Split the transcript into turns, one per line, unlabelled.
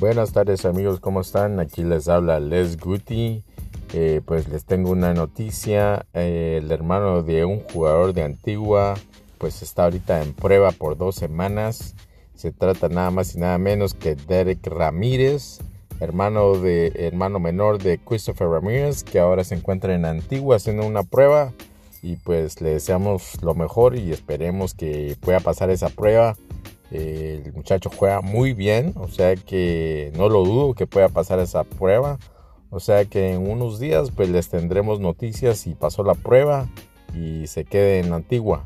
Buenas tardes amigos, ¿cómo están? Aquí les habla Les Guti. Eh, pues les tengo una noticia. Eh, el hermano de un jugador de Antigua, pues está ahorita en prueba por dos semanas. Se trata nada más y nada menos que Derek Ramírez, hermano de hermano menor de Christopher Ramírez, que ahora se encuentra en Antigua haciendo una prueba. Y pues le deseamos lo mejor y esperemos que pueda pasar esa prueba el muchacho juega muy bien, o sea que no lo dudo que pueda pasar esa prueba. O sea que en unos días pues les tendremos noticias si pasó la prueba y se quede en Antigua.